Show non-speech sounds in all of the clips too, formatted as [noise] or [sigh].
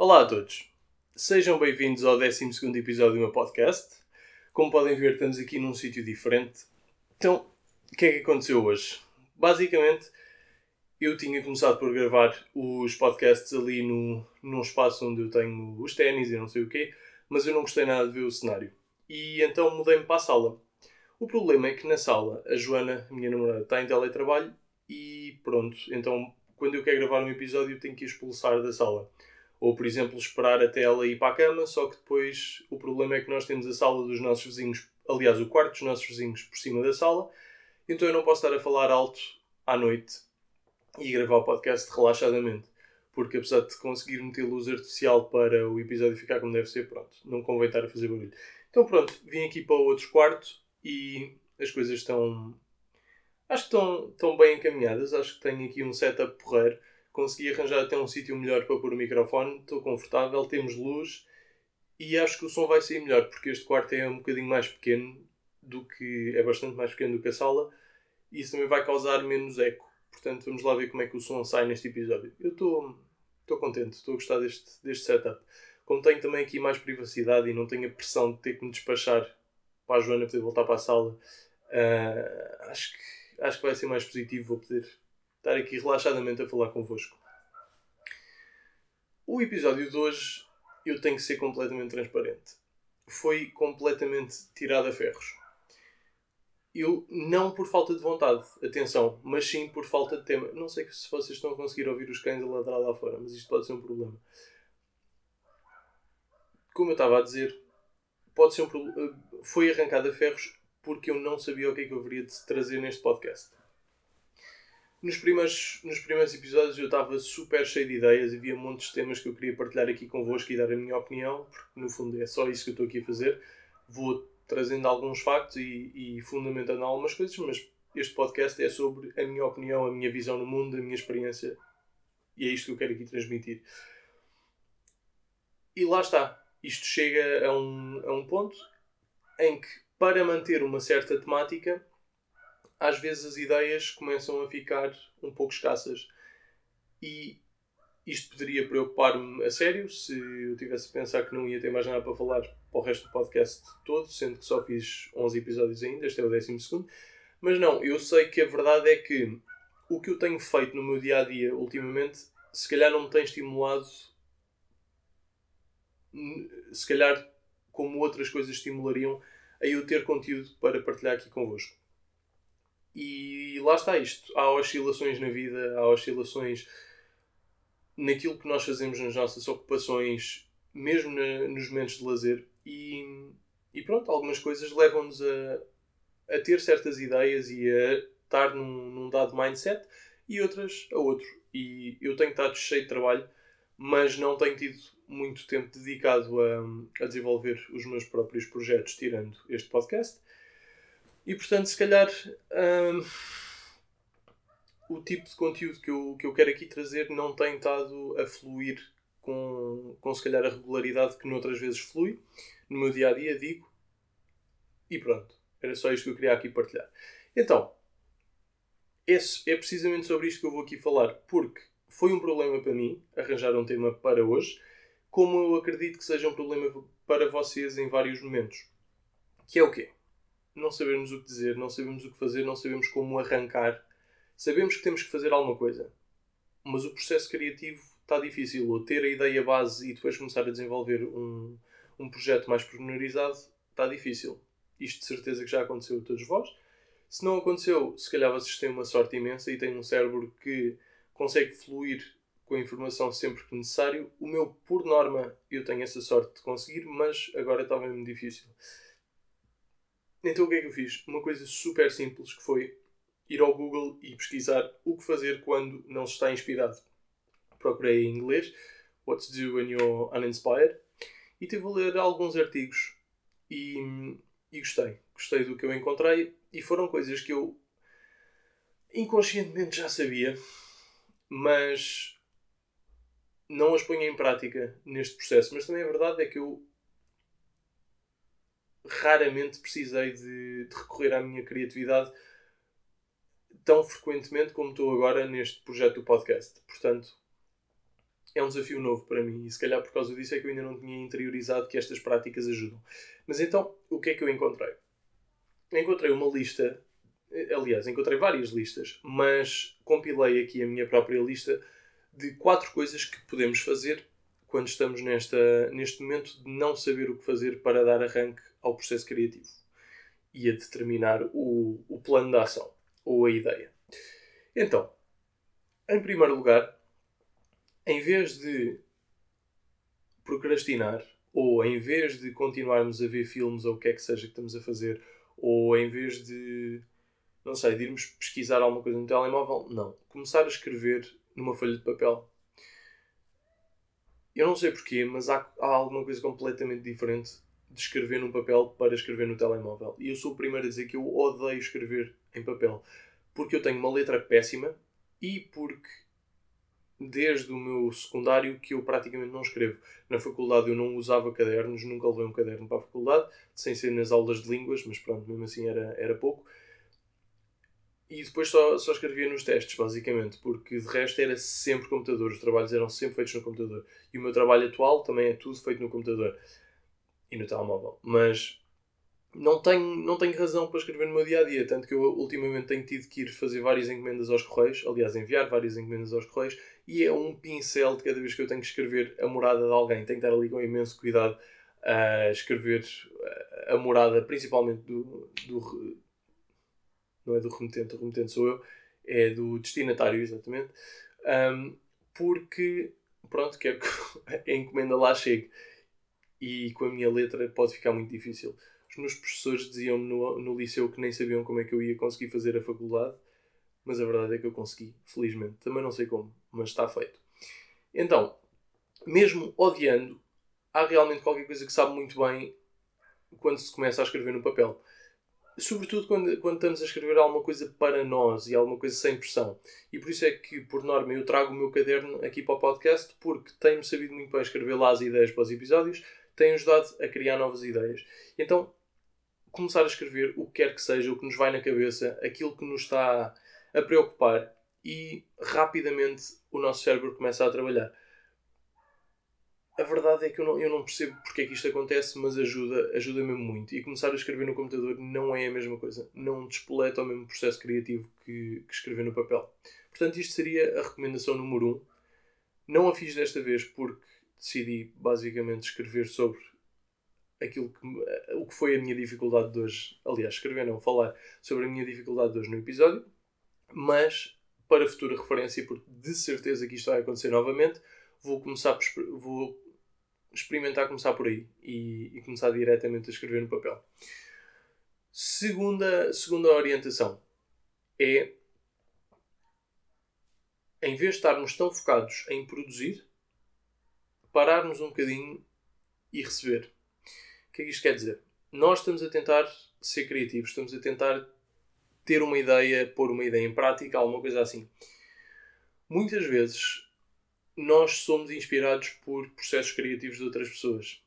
Olá a todos, sejam bem-vindos ao 12 episódio do meu podcast. Como podem ver, estamos aqui num sítio diferente. Então, o que é que aconteceu hoje? Basicamente, eu tinha começado por gravar os podcasts ali no, num espaço onde eu tenho os ténis e não sei o quê, mas eu não gostei nada de ver o cenário. E então mudei-me para a sala. O problema é que na sala a Joana, a minha namorada, está em teletrabalho e pronto. Então, quando eu quero gravar um episódio, tenho que expulsar da sala. Ou, por exemplo, esperar até ela ir para a cama, só que depois o problema é que nós temos a sala dos nossos vizinhos, aliás, o quarto dos nossos vizinhos por cima da sala, então eu não posso estar a falar alto à noite e gravar o podcast relaxadamente. Porque apesar de conseguir meter luz artificial para o episódio ficar como deve ser, pronto, não convém estar a fazer barulho. Então pronto, vim aqui para o outro quarto e as coisas estão. Acho que estão, estão bem encaminhadas. Acho que tenho aqui um setup porreiro consegui arranjar até um sítio melhor para pôr o microfone, estou confortável, temos luz e acho que o som vai sair melhor, porque este quarto é um bocadinho mais pequeno do que. é bastante mais pequeno do que a sala e isso também vai causar menos eco. Portanto, vamos lá ver como é que o som sai neste episódio. Eu estou, contente, estou a gostar deste, deste setup. Como tenho também aqui mais privacidade e não tenho a pressão de ter que me despachar para a Joana poder voltar para a sala, uh, acho, que, acho que vai ser mais positivo. Vou poder estar aqui relaxadamente a falar convosco. O episódio de hoje eu tenho que ser completamente transparente. Foi completamente tirado a ferros. Eu, não por falta de vontade, atenção, mas sim por falta de tema. Não sei se vocês estão a conseguir ouvir os cães a ladrar lá fora, mas isto pode ser um problema. Como eu estava a dizer, pode ser um problema. Foi arrancado a ferros porque eu não sabia o que é que eu haveria de trazer neste podcast. Nos primeiros, nos primeiros episódios eu estava super cheio de ideias, havia montes de temas que eu queria partilhar aqui convosco e dar a minha opinião, porque no fundo é só isso que eu estou aqui a fazer. Vou trazendo alguns factos e, e fundamentando algumas coisas, mas este podcast é sobre a minha opinião, a minha visão no mundo, a minha experiência e é isto que eu quero aqui transmitir. E lá está. Isto chega a um, a um ponto em que, para manter uma certa temática, às vezes as ideias começam a ficar um pouco escassas. E isto poderia preocupar-me a sério se eu tivesse a pensar que não ia ter mais nada para falar para o resto do podcast todo, sendo que só fiz 11 episódios ainda, este é o 12. Mas não, eu sei que a verdade é que o que eu tenho feito no meu dia a dia ultimamente, se calhar não me tem estimulado, se calhar como outras coisas estimulariam, a eu ter conteúdo para partilhar aqui convosco. E lá está isto. Há oscilações na vida, há oscilações naquilo que nós fazemos nas nossas ocupações, mesmo na, nos momentos de lazer. E, e pronto, algumas coisas levam-nos a, a ter certas ideias e a estar num, num dado mindset e outras a outro. E eu tenho estado cheio de trabalho, mas não tenho tido muito tempo dedicado a, a desenvolver os meus próprios projetos, tirando este podcast. E portanto, se calhar hum, o tipo de conteúdo que eu, que eu quero aqui trazer não tem estado a fluir com, com se calhar a regularidade que noutras vezes flui no meu dia a dia, digo. E pronto, era só isto que eu queria aqui partilhar. Então, esse é precisamente sobre isto que eu vou aqui falar, porque foi um problema para mim arranjar um tema para hoje, como eu acredito que seja um problema para vocês em vários momentos. Que é o quê? Não sabemos o que dizer, não sabemos o que fazer, não sabemos como arrancar. Sabemos que temos que fazer alguma coisa, mas o processo criativo está difícil. Ou ter a ideia base e depois começar a desenvolver um, um projeto mais pormenorizado está difícil. Isto de certeza que já aconteceu a todos vós. Se não aconteceu, se calhar vocês têm uma sorte imensa e têm um cérebro que consegue fluir com a informação sempre que necessário. O meu, por norma, eu tenho essa sorte de conseguir, mas agora está mesmo difícil. Então o que é que eu fiz? Uma coisa super simples que foi ir ao Google e pesquisar o que fazer quando não se está inspirado. Procurei em inglês What to do when you're uninspired e tive a ler alguns artigos e, e gostei. Gostei do que eu encontrei e foram coisas que eu inconscientemente já sabia, mas não as ponho em prática neste processo. Mas também a verdade é que eu raramente precisei de, de, recorrer à minha criatividade tão frequentemente como estou agora neste projeto do podcast. Portanto, é um desafio novo para mim e se calhar por causa disso é que eu ainda não tinha interiorizado que estas práticas ajudam. Mas então, o que é que eu encontrei? Encontrei uma lista, aliás, encontrei várias listas, mas compilei aqui a minha própria lista de quatro coisas que podemos fazer quando estamos nesta, neste momento de não saber o que fazer para dar arranque ao processo criativo e a determinar o, o plano de ação ou a ideia. Então, em primeiro lugar, em vez de procrastinar, ou em vez de continuarmos a ver filmes ou o que é que seja que estamos a fazer, ou em vez de, não sei, de irmos pesquisar alguma coisa no telemóvel, não. Começar a escrever numa folha de papel. Eu não sei porquê, mas há, há alguma coisa completamente diferente de escrever num papel para escrever no telemóvel. E eu sou o primeiro a dizer que eu odeio escrever em papel. Porque eu tenho uma letra péssima e porque desde o meu secundário que eu praticamente não escrevo. Na faculdade eu não usava cadernos, nunca levei um caderno para a faculdade, sem ser nas aulas de línguas, mas pronto, mesmo assim era, era pouco. E depois só, só escrevia nos testes, basicamente, porque de resto era sempre computador, os trabalhos eram sempre feitos no computador. E o meu trabalho atual também é tudo feito no computador e no telemóvel. Mas não tenho, não tenho razão para escrever no meu dia a dia, tanto que eu ultimamente tenho tido que ir fazer várias encomendas aos correios, aliás, enviar várias encomendas aos correios, e é um pincel de cada vez que eu tenho que escrever a morada de alguém. Tenho que estar ali com imenso cuidado a escrever a morada, principalmente do, do. Não é do remetente, o remetente sou eu, é do destinatário, exatamente. Um, porque, pronto, quero que [laughs] a encomenda lá chegue. E com a minha letra pode ficar muito difícil. Os meus professores diziam-me no, no liceu que nem sabiam como é que eu ia conseguir fazer a faculdade, mas a verdade é que eu consegui, felizmente. Também não sei como, mas está feito. Então, mesmo odiando, há realmente qualquer coisa que sabe muito bem quando se começa a escrever no papel. Sobretudo quando, quando estamos a escrever alguma coisa para nós e alguma coisa sem pressão. E por isso é que, por norma, eu trago o meu caderno aqui para o podcast, porque tenho sabido muito bem escrever lá as ideias para os episódios, tem ajudado a criar novas ideias. Então, começar a escrever o que quer que seja, o que nos vai na cabeça, aquilo que nos está a preocupar e rapidamente o nosso cérebro começa a trabalhar. A verdade é que eu não, eu não percebo porque é que isto acontece, mas ajuda, ajuda mesmo muito. E começar a escrever no computador não é a mesma coisa. Não despoleta o mesmo processo criativo que, que escrever no papel. Portanto, isto seria a recomendação número 1. Um. Não a fiz desta vez porque decidi basicamente escrever sobre aquilo que, o que foi a minha dificuldade de hoje. Aliás, escrever não, falar sobre a minha dificuldade de hoje no episódio. Mas, para futura referência, porque de certeza que isto vai acontecer novamente, vou começar por, vou experimentar começar por aí e, e começar diretamente a escrever no papel. Segunda, segunda orientação é em vez de estarmos tão focados em produzir, pararmos um bocadinho e receber. O que é que isto quer dizer? Nós estamos a tentar ser criativos, estamos a tentar ter uma ideia, pôr uma ideia em prática, alguma coisa assim. Muitas vezes nós somos inspirados por processos criativos de outras pessoas.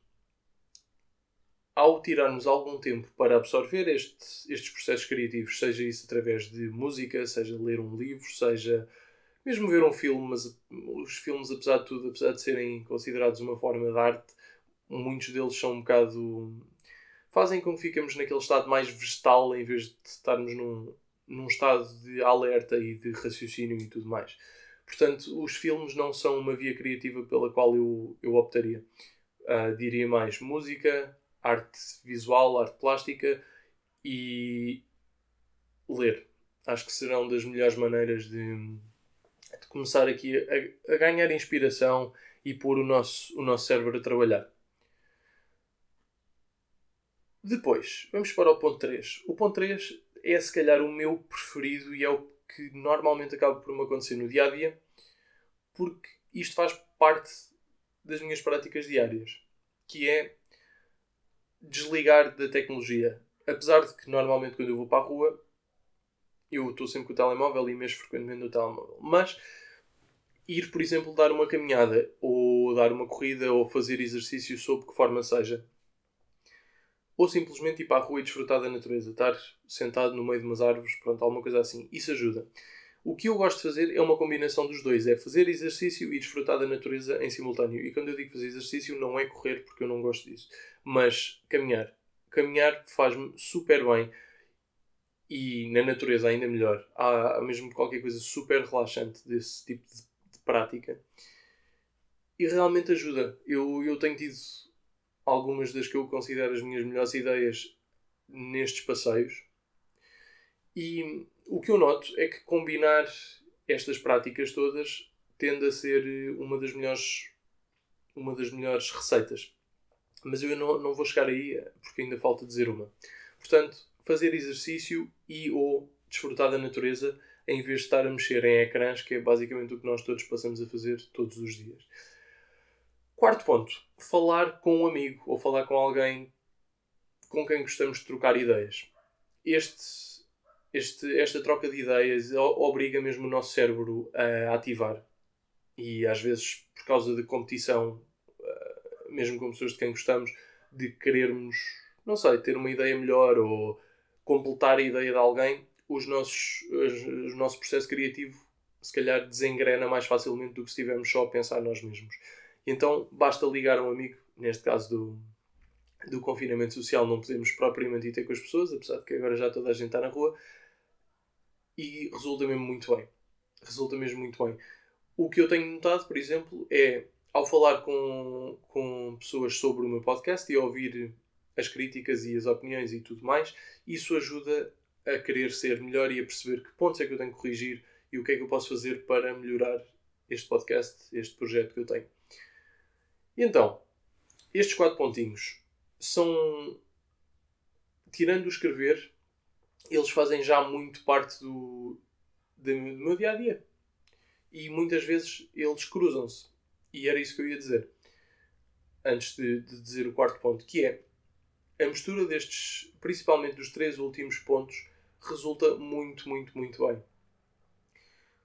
Ao tirarmos algum tempo para absorver este, estes processos criativos, seja isso através de música, seja ler um livro, seja mesmo ver um filme, mas os filmes, apesar de tudo, apesar de serem considerados uma forma de arte, muitos deles são um bocado. fazem com que fiquemos naquele estado mais vegetal em vez de estarmos num, num estado de alerta e de raciocínio e tudo mais. Portanto, os filmes não são uma via criativa pela qual eu, eu optaria. Uh, diria mais música, arte visual, arte plástica e ler. Acho que serão das melhores maneiras de começar aqui a, a ganhar inspiração e pôr o nosso, o nosso cérebro a trabalhar. Depois, vamos para o ponto 3. O ponto 3 é se calhar o meu preferido e é o que normalmente acaba por me acontecer no dia a dia, porque isto faz parte das minhas práticas diárias, que é desligar da tecnologia. Apesar de que normalmente quando eu vou para a rua eu estou sempre com o telemóvel e mesmo frequentemente no telemóvel. Mas ir, por exemplo, dar uma caminhada, ou dar uma corrida, ou fazer exercício sob que forma seja. Ou simplesmente ir para a rua e desfrutar da natureza, estar sentado no meio de umas árvores, pronto, alguma coisa assim. Isso ajuda. O que eu gosto de fazer é uma combinação dos dois: é fazer exercício e desfrutar da natureza em simultâneo. E quando eu digo fazer exercício, não é correr, porque eu não gosto disso, mas caminhar. Caminhar faz-me super bem e na natureza ainda melhor. Há mesmo qualquer coisa super relaxante desse tipo de, prática e realmente ajuda. Eu, eu tenho tido algumas das que eu considero as minhas melhores ideias nestes passeios e o que eu noto é que combinar estas práticas todas tende a ser uma das melhores uma das melhores receitas. Mas eu não, não vou chegar aí porque ainda falta dizer uma. Portanto, fazer exercício e ou desfrutar da natureza em vez de estar a mexer em ecrãs, que é basicamente o que nós todos passamos a fazer todos os dias. Quarto ponto, falar com um amigo ou falar com alguém com quem gostamos de trocar ideias. Este este, esta troca de ideias obriga mesmo o nosso cérebro a ativar. E às vezes, por causa de competição, eh, mesmo com pessoas de quem gostamos, de querermos, não sei, ter uma ideia melhor ou completar a ideia de alguém, os nossos, o nosso processo criativo se calhar desengrena mais facilmente do que se estivermos só a pensar nós mesmos. Então basta ligar um amigo, neste caso do, do confinamento social, não podemos propriamente ir ter com as pessoas, apesar de que agora já toda a gente está na rua, e resulta mesmo muito bem. Resulta mesmo muito bem. O que eu tenho notado, por exemplo, é ao falar com, com pessoas sobre o meu podcast e ouvir as críticas e as opiniões e tudo mais, isso ajuda a querer ser melhor e a perceber que pontos é que eu tenho que corrigir e o que é que eu posso fazer para melhorar este podcast, este projeto que eu tenho. E então, estes quatro pontinhos são, tirando o escrever, eles fazem já muito parte do, do meu dia a dia. E muitas vezes eles cruzam-se. E era isso que eu ia dizer. Antes de, de dizer o quarto ponto, que é a mistura destes, principalmente dos três últimos pontos, resulta muito, muito, muito bem.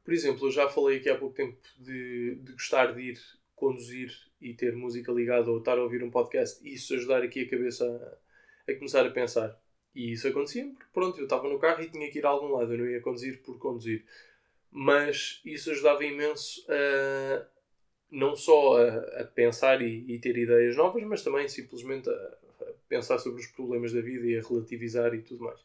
Por exemplo, eu já falei aqui há pouco tempo de, de gostar de ir conduzir e ter música ligada ou estar a ouvir um podcast e isso ajudar aqui a cabeça a, a começar a pensar. E isso acontecia porque, pronto, eu estava no carro e tinha que ir a algum lado, eu não ia conduzir por conduzir. Mas isso ajudava imenso a não só a, a pensar e, e, ter ideias novas, mas também simplesmente a, a, pensar sobre os problemas da vida e a relativizar e tudo mais.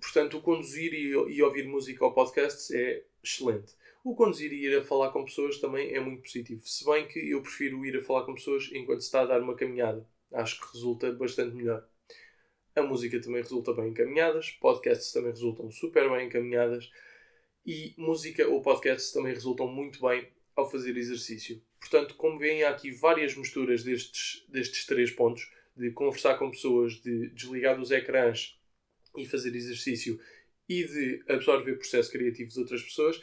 Portanto, o conduzir e, e ouvir música ou podcasts é excelente. O conduzir e ir a falar com pessoas também é muito positivo. Se bem que eu prefiro ir a falar com pessoas enquanto se está a dar uma caminhada. Acho que resulta bastante melhor. A música também resulta bem encaminhadas, podcasts também resultam super bem encaminhadas e música ou podcasts também resultam muito bem ao fazer exercício. Portanto, como veem, há aqui várias misturas destes, destes três pontos: de conversar com pessoas, de desligar dos ecrãs e fazer exercício e de absorver o processo criativo de outras pessoas.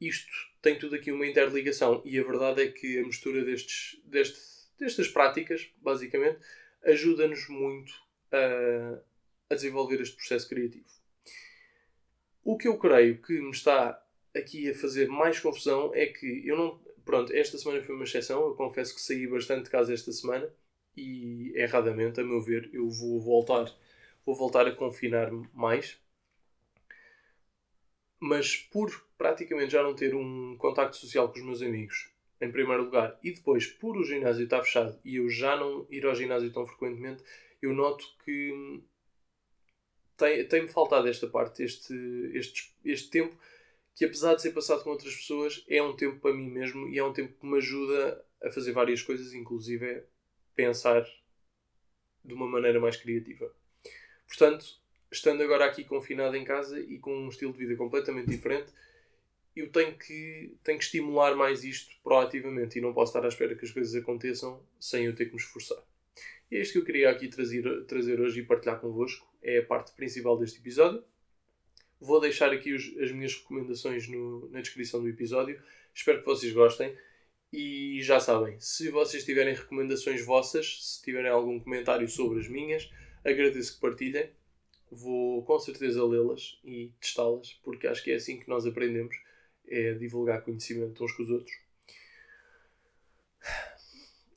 Isto tem tudo aqui uma interligação e a verdade é que a mistura destes, deste, destas práticas, basicamente, ajuda-nos muito a, a desenvolver este processo criativo. O que eu creio que me está aqui a fazer mais confusão é que eu não. Pronto, esta semana foi uma exceção. Eu confesso que saí bastante de casa esta semana e erradamente, a meu ver, eu vou voltar, vou voltar a confinar-me mais. Mas por praticamente já não ter um contacto social com os meus amigos, em primeiro lugar, e depois por o ginásio estar fechado e eu já não ir ao ginásio tão frequentemente, eu noto que tem-me tem faltado esta parte, este, este, este tempo que apesar de ser passado com outras pessoas, é um tempo para mim mesmo e é um tempo que me ajuda a fazer várias coisas, inclusive é pensar de uma maneira mais criativa. Portanto, estando agora aqui confinado em casa e com um estilo de vida completamente diferente, eu tenho que, tenho que estimular mais isto proativamente e não posso estar à espera que as coisas aconteçam sem eu ter que me esforçar. E é isto que eu queria aqui trazer, trazer hoje e partilhar convosco. É a parte principal deste episódio. Vou deixar aqui os, as minhas recomendações no, na descrição do episódio. Espero que vocês gostem. E já sabem, se vocês tiverem recomendações vossas, se tiverem algum comentário sobre as minhas, agradeço que partilhem. Vou com certeza lê-las e testá-las, porque acho que é assim que nós aprendemos, é divulgar conhecimento uns com os outros.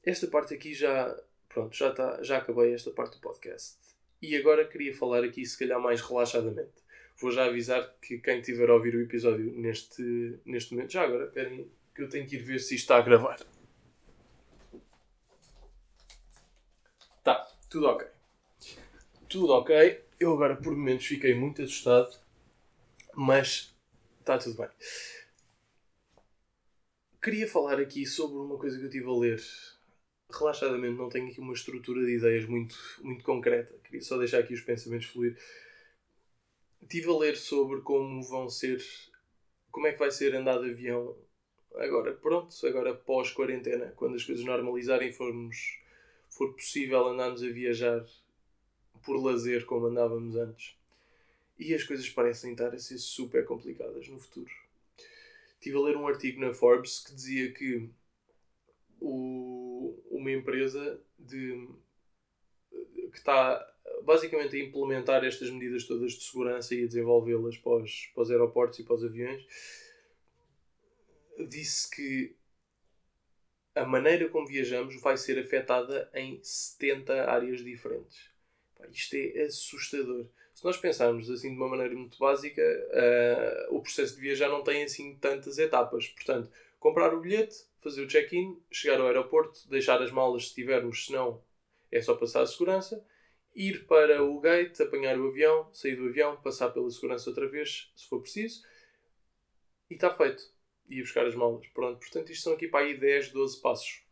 Esta parte aqui já Pronto, já, tá, já acabei esta parte do podcast. E agora queria falar aqui, se calhar, mais relaxadamente. Vou já avisar que quem tiver a ouvir o episódio neste, neste momento, já agora, esperem que eu tenho que ir ver se isto está a gravar. Tá, tudo ok. Tudo ok. Eu agora por momentos fiquei muito assustado, mas está tudo bem. Queria falar aqui sobre uma coisa que eu estive a ler. Relaxadamente, não tenho aqui uma estrutura de ideias muito, muito concreta. Queria só deixar aqui os pensamentos fluir. Estive a ler sobre como vão ser. Como é que vai ser andar de avião agora, pronto, agora pós-quarentena, quando as coisas normalizarem, formos, for possível andarmos a viajar por lazer como andávamos antes. E as coisas parecem estar a ser super complicadas no futuro estive a ler um artigo na Forbes que dizia que o, uma empresa de, que está basicamente a implementar estas medidas todas de segurança e a desenvolvê-las para os, para os aeroportos e para os aviões disse que a maneira como viajamos vai ser afetada em 70 áreas diferentes. Isto é assustador se nós pensarmos assim de uma maneira muito básica, uh, o processo de viajar não tem assim tantas etapas. Portanto, comprar o bilhete, fazer o check-in, chegar ao aeroporto, deixar as malas se tivermos, se não, é só passar a segurança, ir para o gate, apanhar o avião, sair do avião, passar pela segurança outra vez, se for preciso, e está feito. E ir buscar as malas. Pronto, portanto, isto são aqui para aí 10, 12 passos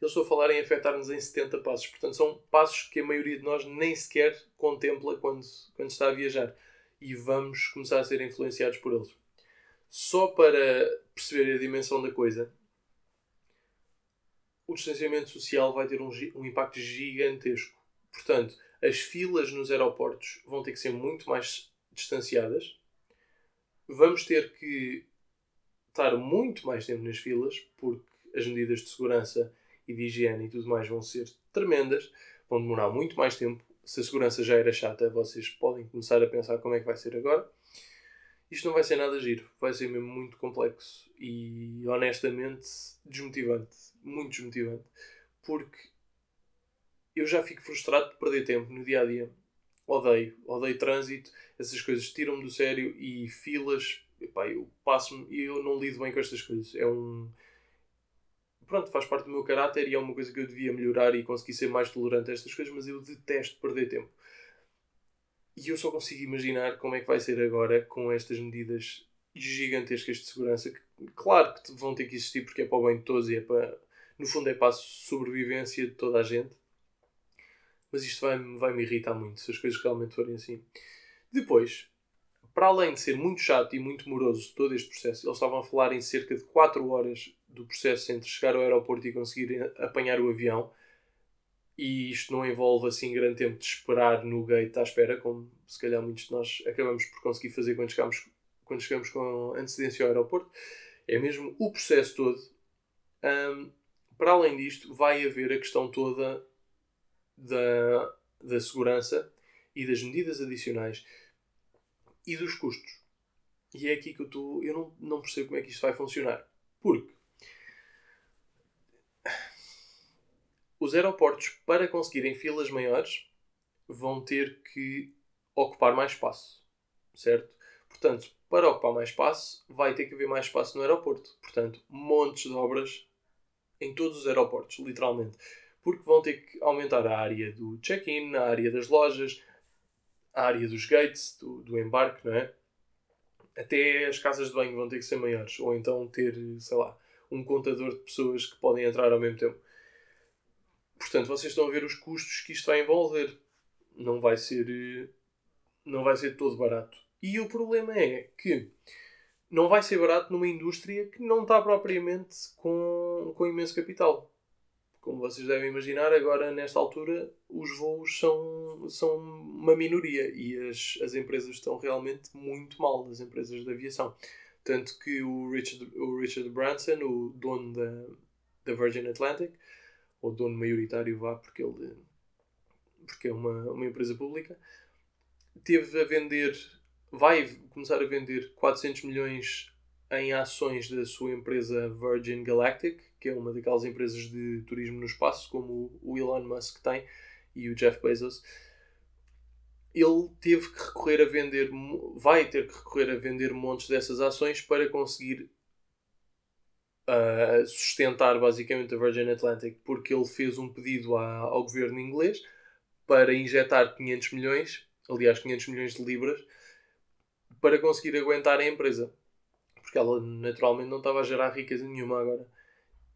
eles estão a falar em afetar-nos em 70 passos. Portanto, são passos que a maioria de nós nem sequer contempla quando, quando está a viajar. E vamos começar a ser influenciados por eles. Só para perceber a dimensão da coisa, o distanciamento social vai ter um, um impacto gigantesco. Portanto, as filas nos aeroportos vão ter que ser muito mais distanciadas. Vamos ter que estar muito mais tempo nas filas, porque as medidas de segurança e de higiene e tudo mais vão ser tremendas, vão demorar muito mais tempo. Se a segurança já era chata, vocês podem começar a pensar como é que vai ser agora. Isto não vai ser nada giro, vai ser mesmo muito complexo e honestamente desmotivante, muito desmotivante, porque eu já fico frustrado de perder tempo no dia a dia. Odeio, odeio trânsito, essas coisas tiram-me do sério e filas, epá, eu passo-me e eu não lido bem com estas coisas. É um, pronto, faz parte do meu caráter e é uma coisa que eu devia melhorar e conseguir ser mais tolerante a estas coisas, mas eu detesto perder tempo. E eu só consigo imaginar como é que vai ser agora com estas medidas gigantescas de segurança, que claro que vão ter que existir porque é para o bem de todos e é para, no fundo, é para a sobrevivência de toda a gente. Mas isto vai-me vai -me irritar muito se as coisas realmente forem assim. Depois, para além de ser muito chato e muito moroso todo este processo, eles estavam a falar em cerca de 4 horas do processo entre chegar ao aeroporto e conseguir apanhar o avião. E isto não envolve assim grande tempo de esperar no gate à espera, como se calhar muitos de nós acabamos por conseguir fazer quando chegamos, quando chegamos com antecedência ao aeroporto. É mesmo o processo todo. Um, para além disto, vai haver a questão toda da, da segurança e das medidas adicionais e dos custos. E é aqui que eu estou. Eu não, não percebo como é que isto vai funcionar. Porque os aeroportos, para conseguirem filas maiores, vão ter que ocupar mais espaço, certo? Portanto, para ocupar mais espaço, vai ter que haver mais espaço no aeroporto. Portanto, montes de obras em todos os aeroportos, literalmente. Porque vão ter que aumentar a área do check-in, a área das lojas, a área dos gates, do, do embarque, não é? Até as casas de banho vão ter que ser maiores. Ou então ter, sei lá, um contador de pessoas que podem entrar ao mesmo tempo. Portanto, vocês estão a ver os custos que isto vai envolver. Não vai ser, não vai ser todo barato. E o problema é que não vai ser barato numa indústria que não está propriamente com, com imenso capital. Como vocês devem imaginar, agora nesta altura os voos são, são uma minoria e as, as empresas estão realmente muito mal, as empresas de aviação. Tanto que o Richard, o Richard Branson, o dono da, da Virgin Atlantic, ou dono maioritário vá, porque ele porque é uma, uma empresa pública, teve a vender, vai começar a vender 400 milhões em ações da sua empresa Virgin Galactic, que é uma daquelas empresas de turismo no espaço, como o Elon Musk tem e o Jeff Bezos. ele teve que recorrer a vender, vai ter que recorrer a vender montes dessas ações para conseguir uh, sustentar basicamente a Virgin Atlantic, porque ele fez um pedido à, ao governo inglês para injetar 500 milhões, aliás 500 milhões de libras, para conseguir aguentar a empresa. Porque ela naturalmente não estava a gerar riqueza nenhuma agora.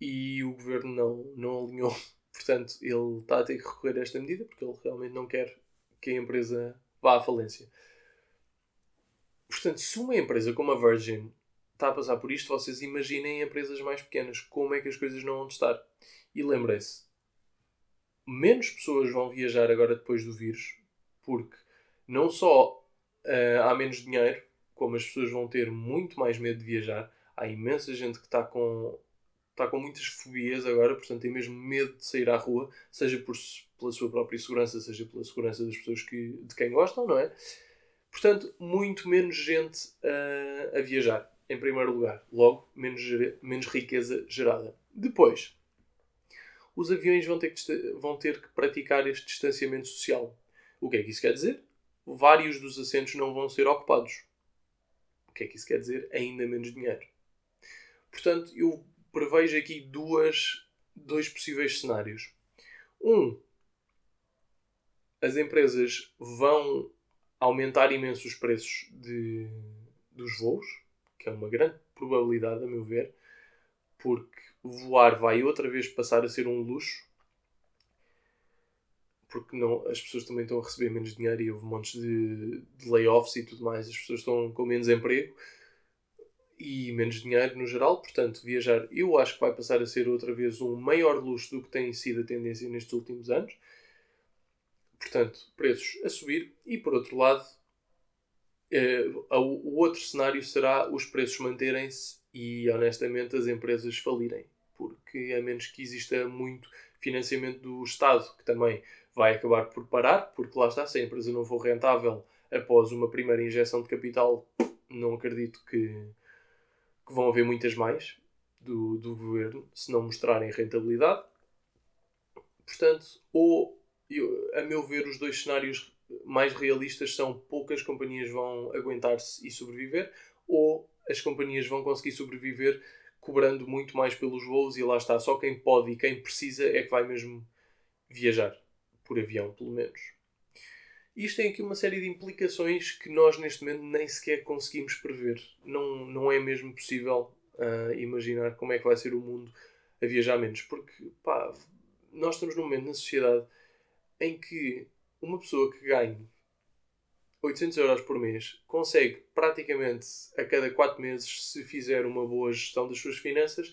E o governo não, não alinhou. [laughs] Portanto, ele está a ter que recorrer a esta medida porque ele realmente não quer que a empresa vá à falência. Portanto, se uma empresa como a Virgin está a passar por isto, vocês imaginem empresas mais pequenas, como é que as coisas não vão estar. E lembrem-se, menos pessoas vão viajar agora depois do vírus, porque não só uh, há menos dinheiro, como as pessoas vão ter muito mais medo de viajar, há imensa gente que está com, está com muitas fobias agora, portanto tem mesmo medo de sair à rua, seja por, pela sua própria segurança, seja pela segurança das pessoas que, de quem gostam, não é? Portanto, muito menos gente uh, a viajar em primeiro lugar. Logo, menos, menos riqueza gerada. Depois, os aviões vão ter, que, vão ter que praticar este distanciamento social. O que é que isso quer dizer? Vários dos assentos não vão ser ocupados. O que é que isso quer dizer? Ainda menos dinheiro. Portanto, eu prevejo aqui duas, dois possíveis cenários. Um, as empresas vão aumentar imenso os preços de, dos voos que é uma grande probabilidade, a meu ver, porque voar vai outra vez passar a ser um luxo, porque não, as pessoas também estão a receber menos dinheiro e houve montes de, de layoffs e tudo mais, as pessoas estão com menos emprego e menos dinheiro no geral, portanto, viajar eu acho que vai passar a ser outra vez um maior luxo do que tem sido a tendência nestes últimos anos. Portanto, preços a subir e por outro lado, o outro cenário será os preços manterem-se e, honestamente, as empresas falirem. Porque, a menos que exista muito financiamento do Estado, que também vai acabar por parar, porque lá está, se a empresa não for rentável após uma primeira injeção de capital, não acredito que, que vão haver muitas mais do, do governo se não mostrarem rentabilidade. Portanto, ou, eu, a meu ver, os dois cenários mais realistas são poucas companhias vão aguentar-se e sobreviver, ou as companhias vão conseguir sobreviver cobrando muito mais pelos voos e lá está, só quem pode e quem precisa é que vai mesmo viajar, por avião pelo menos. Isto tem aqui uma série de implicações que nós neste momento nem sequer conseguimos prever. Não, não é mesmo possível uh, imaginar como é que vai ser o mundo a viajar menos, porque pá, nós estamos num momento na sociedade em que uma pessoa que ganhe 800 euros por mês consegue praticamente a cada 4 meses, se fizer uma boa gestão das suas finanças,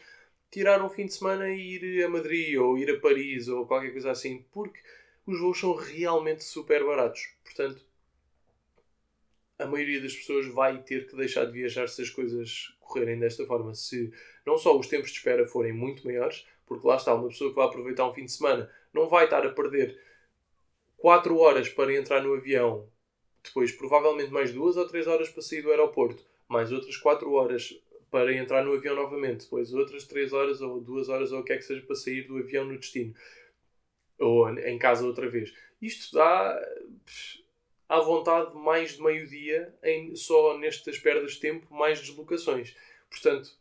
tirar um fim de semana e ir a Madrid ou ir a Paris ou qualquer coisa assim, porque os voos são realmente super baratos. Portanto, a maioria das pessoas vai ter que deixar de viajar se as coisas correrem desta forma. Se não só os tempos de espera forem muito maiores, porque lá está, uma pessoa que vai aproveitar um fim de semana não vai estar a perder 4 horas para entrar no avião, depois provavelmente mais 2 ou 3 horas para sair do aeroporto, mais outras 4 horas para entrar no avião novamente, depois outras 3 horas ou 2 horas ou o que é que seja para sair do avião no destino, ou em casa outra vez. Isto dá à vontade mais de meio-dia, só nestas perdas de tempo, mais deslocações. Portanto,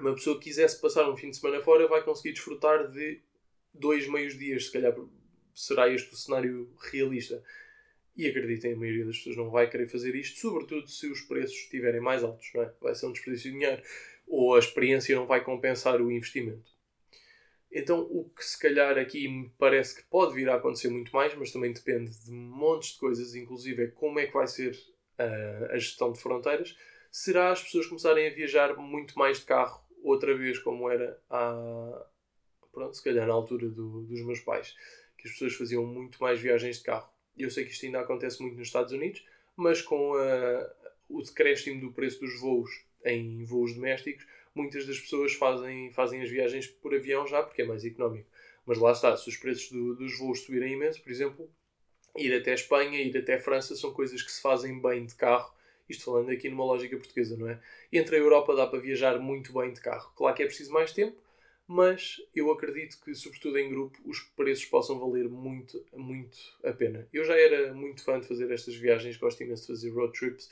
uma pessoa que quisesse passar um fim de semana fora vai conseguir desfrutar de dois meios dias, se calhar será este o cenário realista. E acreditem, a maioria das pessoas não vai querer fazer isto, sobretudo se os preços estiverem mais altos, não é? Vai ser um desperdício de dinheiro. Ou a experiência não vai compensar o investimento. Então, o que se calhar aqui me parece que pode vir a acontecer muito mais, mas também depende de montes de coisas, inclusive é como é que vai ser uh, a gestão de fronteiras, será as pessoas começarem a viajar muito mais de carro, outra vez como era há, pronto, se calhar na altura do, dos meus pais que as pessoas faziam muito mais viagens de carro. Eu sei que isto ainda acontece muito nos Estados Unidos, mas com a, o decréscimo do preço dos voos em voos domésticos, muitas das pessoas fazem, fazem as viagens por avião já porque é mais económico. Mas lá está, se os preços do, dos voos subirem imenso, por exemplo, ir até Espanha, ir até França são coisas que se fazem bem de carro. Isto falando aqui numa lógica portuguesa, não é? Entre a Europa dá para viajar muito bem de carro. Claro que é preciso mais tempo, mas eu acredito que, sobretudo em grupo, os preços possam valer muito, muito a pena. Eu já era muito fã de fazer estas viagens, gosto imenso de fazer road trips,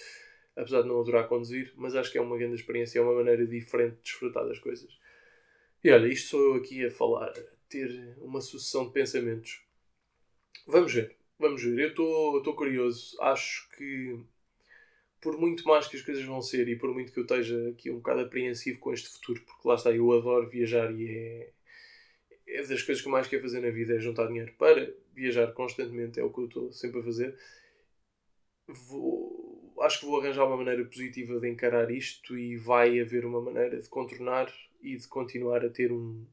apesar de não adorar conduzir, mas acho que é uma grande experiência, é uma maneira diferente de desfrutar das coisas. E olha, isto sou eu aqui a falar, a ter uma sucessão de pensamentos. Vamos ver, vamos ver. Eu estou curioso. Acho que por muito mais que as coisas vão ser e por muito que eu esteja aqui um bocado apreensivo com este futuro, porque lá está, eu adoro viajar e é, é das coisas que eu mais quero fazer na vida é juntar dinheiro para viajar constantemente, é o que eu estou sempre a fazer. Vou, acho que vou arranjar uma maneira positiva de encarar isto e vai haver uma maneira de contornar e de continuar a ter um,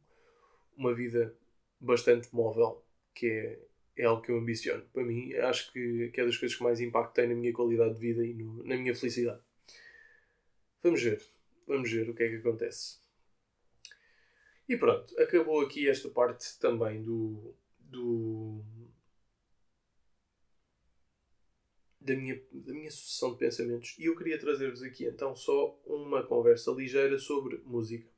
uma vida bastante móvel, que é é algo que eu ambiciono. Para mim, acho que, que é das coisas que mais impacto tem na minha qualidade de vida e no, na minha felicidade. Vamos ver. Vamos ver o que é que acontece. E pronto, acabou aqui esta parte também do. do da minha, da minha sucessão de pensamentos. E eu queria trazer-vos aqui então só uma conversa ligeira sobre música.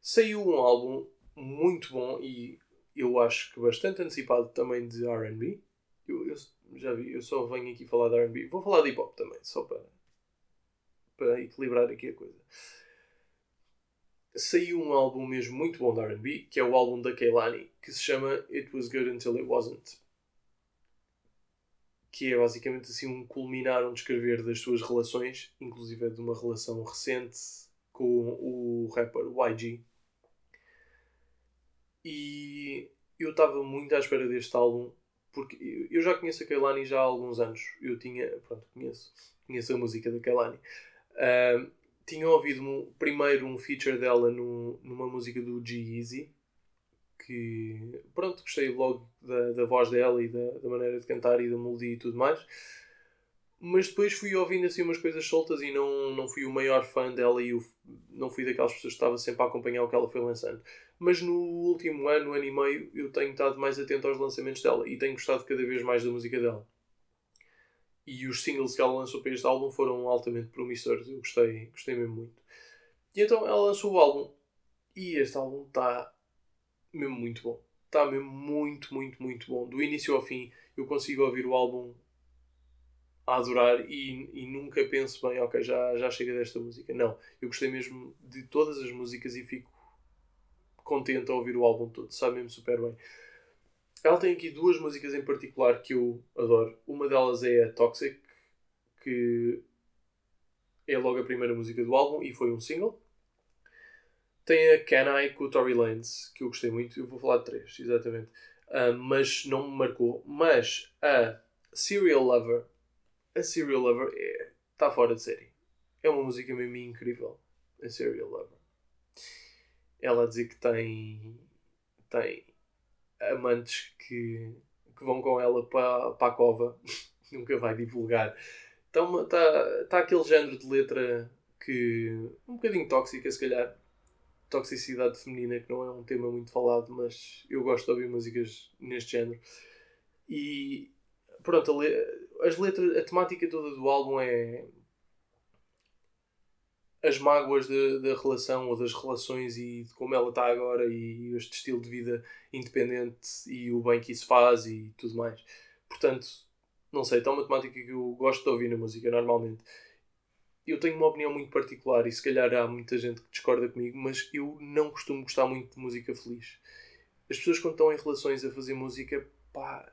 Saiu um álbum muito bom e eu acho que bastante antecipado também de RB. Eu, eu, já vi, eu só venho aqui falar de RB. Vou falar de hip hop também, só para, para equilibrar aqui a coisa. Saiu um álbum mesmo muito bom da RB, que é o álbum da Kehlani, que se chama It Was Good Until It Wasn't. Que é basicamente assim um culminar, um descrever das suas relações, inclusive de uma relação recente com o rapper YG e eu estava muito à espera deste álbum, porque eu já conheço a Kehlani já há alguns anos. Eu tinha, pronto, conheço, conheço a música da Kehlani. Uh, tinha ouvido um, primeiro um feature dela no, numa música do G-Eazy, que, pronto, gostei logo da, da voz dela e da, da maneira de cantar e da melodia e tudo mais mas depois fui ouvindo assim umas coisas soltas e não, não fui o maior fã dela e não fui daquelas pessoas que estava sempre a acompanhar o que ela foi lançando. Mas no último ano, ano e meio, eu tenho estado mais atento aos lançamentos dela e tenho gostado cada vez mais da música dela. E os singles que ela lançou para este álbum foram altamente promissores, eu gostei, gostei mesmo muito. E então ela lançou o álbum e este álbum está mesmo muito bom. Está mesmo muito, muito, muito bom. Do início ao fim, eu consigo ouvir o álbum a adorar e, e nunca penso bem, ok, já, já chega desta música. Não, eu gostei mesmo de todas as músicas e fico contente a ouvir o álbum todo, sabe mesmo super bem. Ela tem aqui duas músicas em particular que eu adoro. Uma delas é a Toxic, que é logo a primeira música do álbum e foi um single. Tem a Can I com o Tory Lanez, que eu gostei muito. Eu vou falar de três, exatamente. Uh, mas não me marcou. Mas a Serial Lover a Serial Lover está é, fora de série. É uma música mesmo incrível. A Serial Lover. Ela diz que tem, tem amantes que, que vão com ela para, para a cova. [laughs] Nunca vai divulgar. Está tá aquele género de letra que. um bocadinho tóxica, se calhar. Toxicidade feminina, que não é um tema muito falado, mas eu gosto de ouvir músicas neste género. E pronto, a, as letras, a temática toda do álbum é as mágoas da relação ou das relações e de como ela está agora e este estilo de vida independente e o bem que isso faz e tudo mais. Portanto, não sei, está uma temática que eu gosto de ouvir na música normalmente. Eu tenho uma opinião muito particular e se calhar há muita gente que discorda comigo, mas eu não costumo gostar muito de música feliz. As pessoas quando estão em relações a fazer música, pá,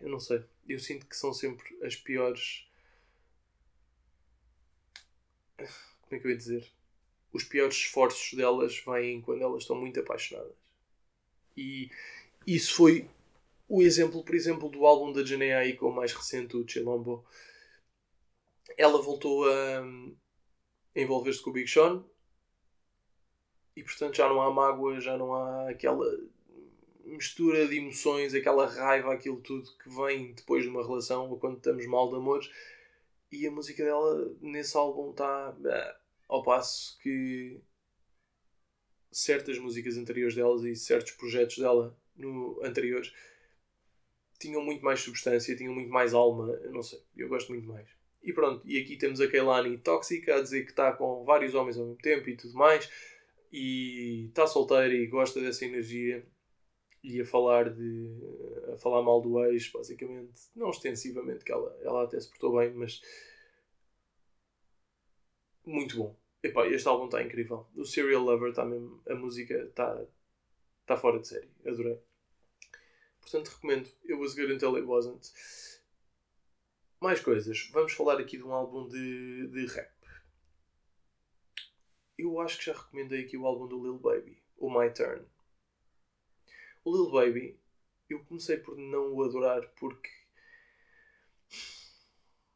eu não sei. Eu sinto que são sempre as piores. Como é que eu ia dizer? Os piores esforços delas vêm quando elas estão muito apaixonadas. E isso foi o exemplo, por exemplo, do álbum da Janae Aiko, o mais recente, o Chilombo. Ela voltou a envolver-se com o Big Sean e portanto já não há mágoa, já não há aquela mistura de emoções, aquela raiva, aquilo tudo que vem depois de uma relação ou quando estamos mal de amores. E a música dela nesse álbum está ao passo que certas músicas anteriores delas e certos projetos dela no anteriores tinham muito mais substância, tinham muito mais alma, eu não sei, eu gosto muito mais. E pronto, e aqui temos a Kehlani tóxica a dizer que está com vários homens ao mesmo tempo e tudo mais e está solteira e gosta dessa energia e a falar de a falar mal do ex, basicamente, não ostensivamente, que ela, ela até se portou bem, mas muito bom. Epá, este álbum está incrível. O Serial Lover está mesmo. A música está tá fora de série. Adorei. Portanto, recomendo. It was good until it wasn't. Mais coisas. Vamos falar aqui de um álbum de, de rap. Eu acho que já recomendei aqui o álbum do Lil Baby, o My Turn. O Lil Baby, eu comecei por não o adorar porque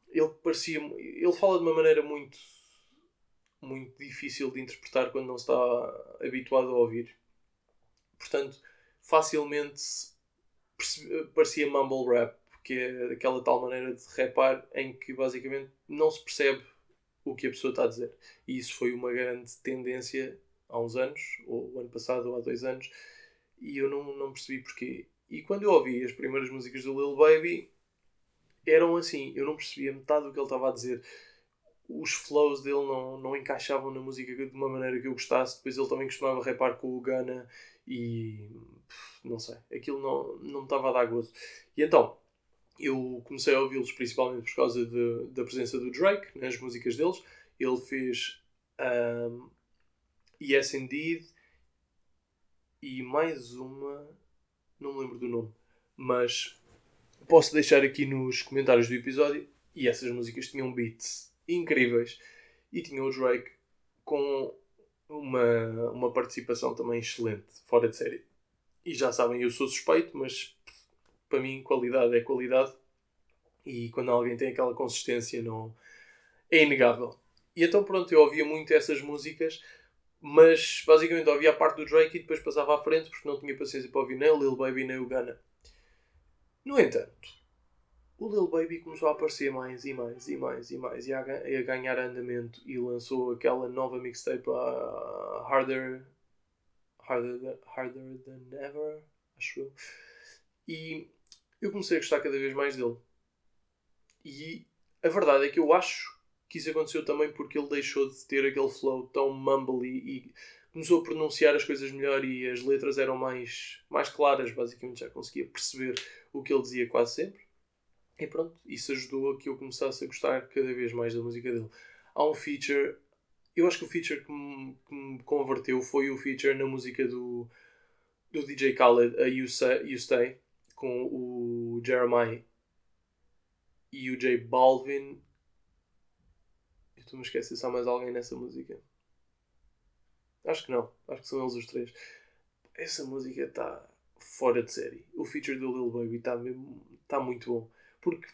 ele parecia. Ele fala de uma maneira muito muito difícil de interpretar quando não está habituado a ouvir. Portanto, facilmente parecia mumble rap, que é aquela tal maneira de rapar em que basicamente não se percebe o que a pessoa está a dizer. E isso foi uma grande tendência há uns anos, ou ano passado, ou há dois anos, e eu não, não percebi porquê. E quando eu ouvi as primeiras músicas do Lil Baby, eram assim, eu não percebia metade do que ele estava a dizer os flows dele não, não encaixavam na música de uma maneira que eu gostasse. Depois ele também costumava rapar com o Gunna e não sei, aquilo não, não me estava a dar gozo. E então eu comecei a ouvi-los principalmente por causa de, da presença do Drake nas músicas deles. Ele fez um, Yes Indeed e mais uma, não me lembro do nome, mas posso deixar aqui nos comentários do episódio. E essas músicas tinham beats incríveis. E tinha o Drake com uma, uma participação também excelente, fora de série. E já sabem, eu sou suspeito, mas para mim qualidade é qualidade. E quando alguém tem aquela consistência, não é inegável. E então pronto, eu ouvia muito essas músicas, mas basicamente ouvia a parte do Drake e depois passava à frente porque não tinha paciência para ouvir nem o Lil Baby nem o Gunna. No entanto, o Lil Baby começou a aparecer mais e mais e mais e mais e a, a ganhar andamento e lançou aquela nova mixtape uh, Harder, Harder, Harder Than Ever, acho eu. E eu comecei a gostar cada vez mais dele. E a verdade é que eu acho que isso aconteceu também porque ele deixou de ter aquele flow tão mumble e, e começou a pronunciar as coisas melhor e as letras eram mais, mais claras, basicamente já conseguia perceber o que ele dizia quase sempre. E pronto, isso ajudou a que eu começasse a gostar cada vez mais da música dele. Há um feature, eu acho que o feature que me, que me converteu foi o feature na música do, do DJ Khaled, a You, Say, you Stay, com o Jeremiah e o J Balvin. Eu estou-me a esquecer há mais alguém nessa música. Acho que não, acho que são eles os três. Essa música está fora de série. O feature do Lil Baby está tá muito bom. Porque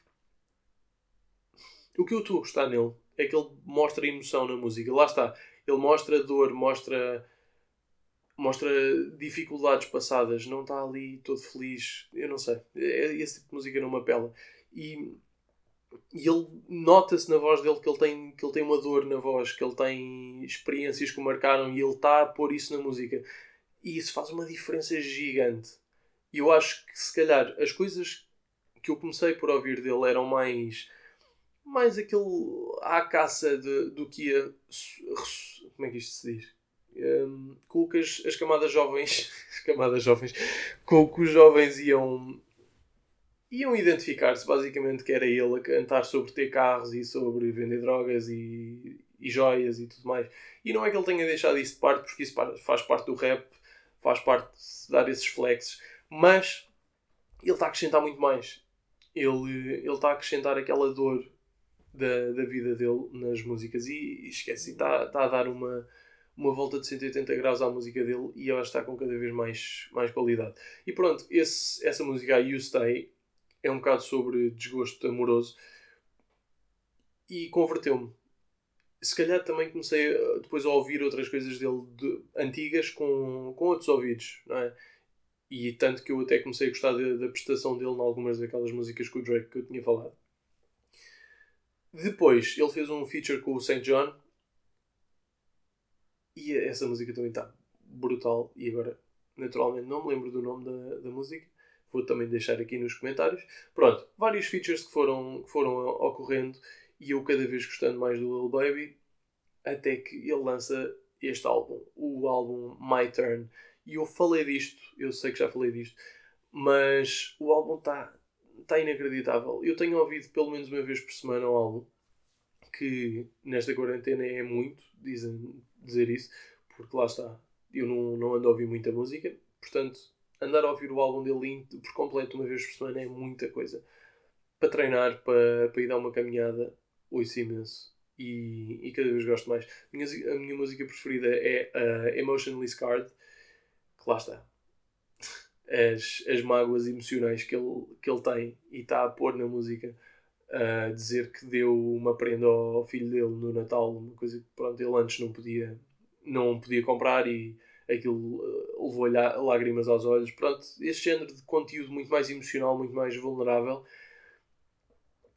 o que eu estou a gostar nele é que ele mostra emoção na música. Lá está. Ele mostra dor, mostra mostra dificuldades passadas, não está ali todo feliz, eu não sei, é, esse tipo de música não me apela. E, e ele nota-se na voz dele que ele, tem, que ele tem uma dor na voz, que ele tem experiências que o marcaram e ele está a pôr isso na música. E isso faz uma diferença gigante. E eu acho que se calhar as coisas que eu comecei por ouvir dele eram mais mais aquele à caça de, do que ia como é que isto se diz um, com as, as camadas jovens [laughs] as camadas jovens com que os jovens iam iam identificar-se basicamente que era ele a cantar sobre ter carros e sobre vender drogas e, e joias e tudo mais. E não é que ele tenha deixado isso de parte porque isso faz parte do rap faz parte de dar esses flexes. Mas ele está a acrescentar muito mais. Ele, ele está a acrescentar aquela dor da, da vida dele nas músicas. E, e esquece, está, está a dar uma, uma volta de 180 graus à música dele e ela está com cada vez mais, mais qualidade. E pronto, esse, essa música, You Stay, é um bocado sobre desgosto amoroso e converteu-me. Se calhar também comecei depois a ouvir outras coisas dele de, antigas com, com outros ouvidos, não é? E tanto que eu até comecei a gostar da, da prestação dele em algumas daquelas músicas com o Drake que eu tinha falado. Depois, ele fez um feature com o St. John. E essa música também está brutal. E agora, naturalmente, não me lembro do nome da, da música. Vou também deixar aqui nos comentários. Pronto, vários features que foram, que foram ocorrendo. E eu cada vez gostando mais do Lil Baby. Até que ele lança este álbum, o álbum My Turn. E eu falei disto, eu sei que já falei disto, mas o álbum está tá inacreditável. Eu tenho ouvido pelo menos uma vez por semana o álbum, que nesta quarentena é muito, dizem dizer isso, porque lá está, eu não, não ando a ouvir muita música, portanto, andar a ouvir o álbum dele por completo uma vez por semana é muita coisa. Para treinar, para, para ir dar uma caminhada, ouço imenso. E, e cada vez gosto mais. Minha, a minha música preferida é uh, Emotionally Scarred, que lá está. As, as mágoas emocionais que ele, que ele tem e está a pôr na música a dizer que deu uma prenda ao filho dele no Natal, uma coisa que pronto, ele antes não podia, não podia comprar e aquilo uh, levou-lhe lágrimas aos olhos. Pronto, este género de conteúdo muito mais emocional, muito mais vulnerável,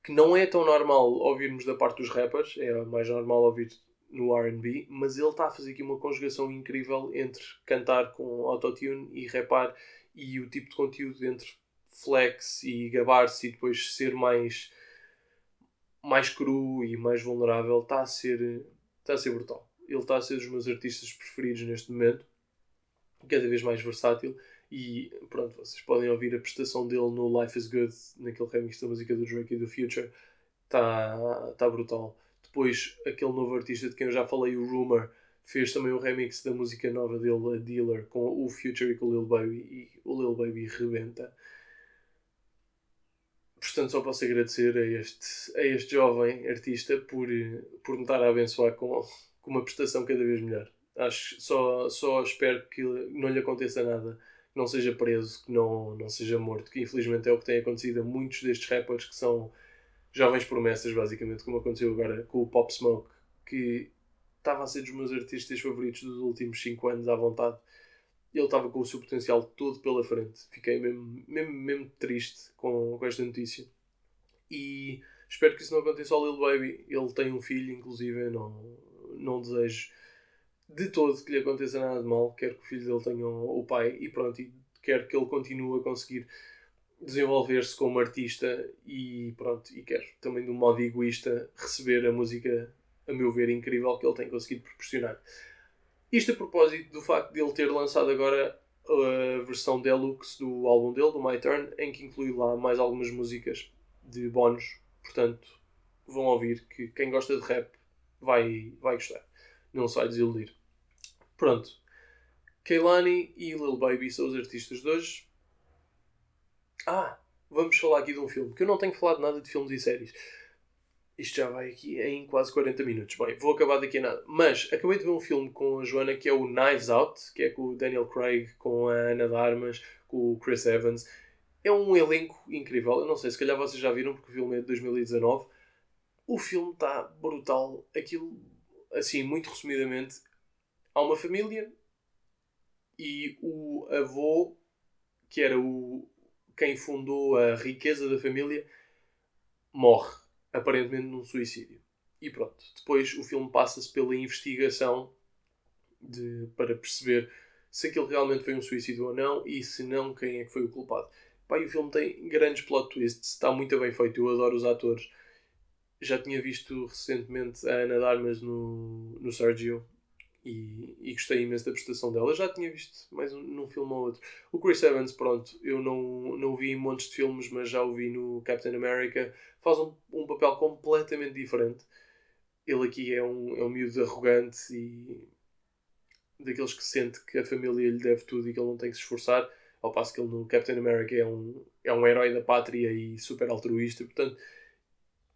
que não é tão normal ouvirmos da parte dos rappers, é mais normal ouvir no RB, mas ele está a fazer aqui uma conjugação incrível entre cantar com autotune e rapar e o tipo de conteúdo entre flex e gabar-se e depois ser mais mais cru e mais vulnerável está a ser está a ser brutal ele está a ser dos meus artistas preferidos neste momento cada vez mais versátil e pronto, vocês podem ouvir a prestação dele no Life is Good, naquele remix da música do Drake e do Future, está tá brutal. Depois, aquele novo artista de quem eu já falei, o Rumor, fez também o remix da música nova dele, a Dealer, com o Future e com o Lil Baby, e o Lil Baby rebenta. Portanto, só posso agradecer a este, a este jovem artista por, por me estar a abençoar com, com uma prestação cada vez melhor. Acho, só, só espero que não lhe aconteça nada que não seja preso, que não, não seja morto, que infelizmente é o que tem acontecido a muitos destes rappers que são jovens promessas, basicamente, como aconteceu agora com o Pop Smoke, que estava a ser dos meus artistas favoritos dos últimos 5 anos à vontade. Ele estava com o seu potencial todo pela frente. Fiquei mesmo, mesmo, mesmo triste com, com esta notícia. E espero que isso não aconteça ao Lil Baby. Ele tem um filho, inclusive, não, não desejo de todo que lhe aconteça nada de mal, quero que o filho dele tenha o pai e pronto, e quero que ele continue a conseguir desenvolver-se como artista e pronto, e quero também de um modo egoísta receber a música, a meu ver, incrível que ele tem conseguido proporcionar. Isto a propósito do facto de ele ter lançado agora a versão deluxe do álbum dele, do My Turn, em que inclui lá mais algumas músicas de bónus, portanto vão ouvir que quem gosta de rap vai, vai gostar, não se vai desiludir. Pronto. Kehlani e Lil Baby são os artistas de hoje. Ah, vamos falar aqui de um filme, que eu não tenho falado nada de filmes e séries. Isto já vai aqui em quase 40 minutos. Bem, vou acabar daqui a nada. Mas acabei de ver um filme com a Joana que é o Knives Out, que é com o Daniel Craig, com a Ana de Armas, com o Chris Evans. É um elenco incrível. Eu não sei, se calhar vocês já viram, porque o filme é de 2019. O filme está brutal. Aquilo, assim, muito resumidamente, há uma família e o avô, que era o quem fundou a riqueza da família, morre, aparentemente num suicídio. E pronto, depois o filme passa-se pela investigação de, para perceber se aquilo realmente foi um suicídio ou não e se não, quem é que foi o culpado. Pá, o filme tem grandes plot twists, está muito bem feito, eu adoro os atores. Já tinha visto recentemente a Ana Darmas no, no Sergio, e, e gostei imenso da prestação dela. Já tinha visto mais um, num filme ou outro. O Chris Evans, pronto, eu não, não o vi em montes de filmes, mas já o vi no Captain America. Faz um, um papel completamente diferente. Ele aqui é um, é um miúdo arrogante e daqueles que sente que a família lhe deve tudo e que ele não tem que se esforçar. Ao passo que ele no Captain America é um, é um herói da pátria e super altruísta. Portanto,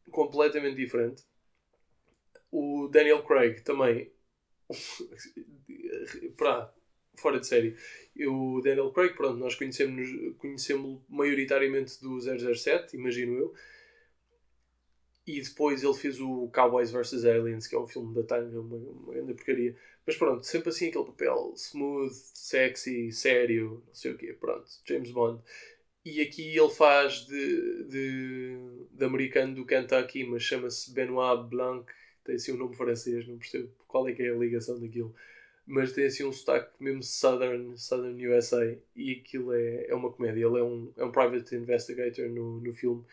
completamente diferente. O Daniel Craig também [laughs] para fora de série. O Daniel Craig, pronto, nós conhecemos conhecemos maioritariamente do 007, imagino eu. E depois ele fez o Cowboys vs Aliens, que é um filme da tanga, uma, uma grande porcaria. Mas pronto, sempre assim aquele papel smooth, sexy, sério, não sei o quê, pronto, James Bond. E aqui ele faz de, de, de americano do Kentucky, mas chama-se Benoit Blanc, tem assim um nome francês, não percebo qual é que é a ligação daquilo, mas tem assim um sotaque mesmo Southern, Southern USA e aquilo é, é uma comédia. Ele é um, é um private investigator no, no filme.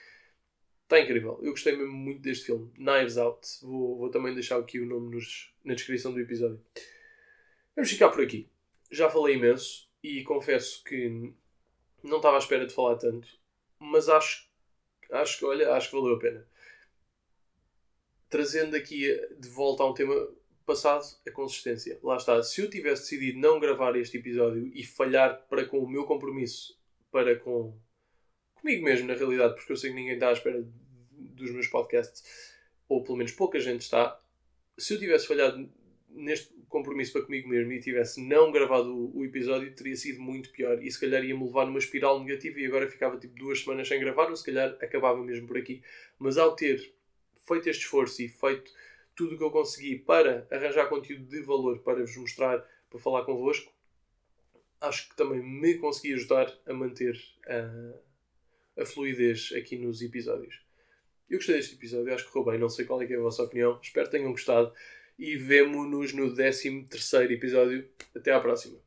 Está incrível. Eu gostei mesmo muito deste filme. Knives Out. Vou, vou também deixar aqui o nome nos, na descrição do episódio. Vamos ficar por aqui. Já falei imenso e confesso que não estava à espera de falar tanto, mas acho, acho que, olha, acho que valeu a pena. Trazendo aqui de volta a um tema passado, a consistência. Lá está. Se eu tivesse decidido não gravar este episódio e falhar para com o meu compromisso para com comigo mesmo, na realidade, porque eu sei que ninguém está à espera dos meus podcasts, ou pelo menos pouca gente está. Se eu tivesse falhado neste compromisso para comigo mesmo e tivesse não gravado o, episódio, teria sido muito pior e se calhar ia-me levar numa espiral negativa e agora ficava tipo duas semanas sem gravar ou se calhar acabava mesmo por aqui. Mas ao ter feito este esforço e feito tudo o que eu consegui para arranjar conteúdo de valor para vos mostrar, para falar convosco, acho que também me consegui ajudar a manter a, a fluidez aqui nos episódios. Eu gostei deste episódio, acho que correu bem, não sei qual é, é a vossa opinião, espero que tenham gostado e vemo-nos no 13 terceiro episódio. Até à próxima.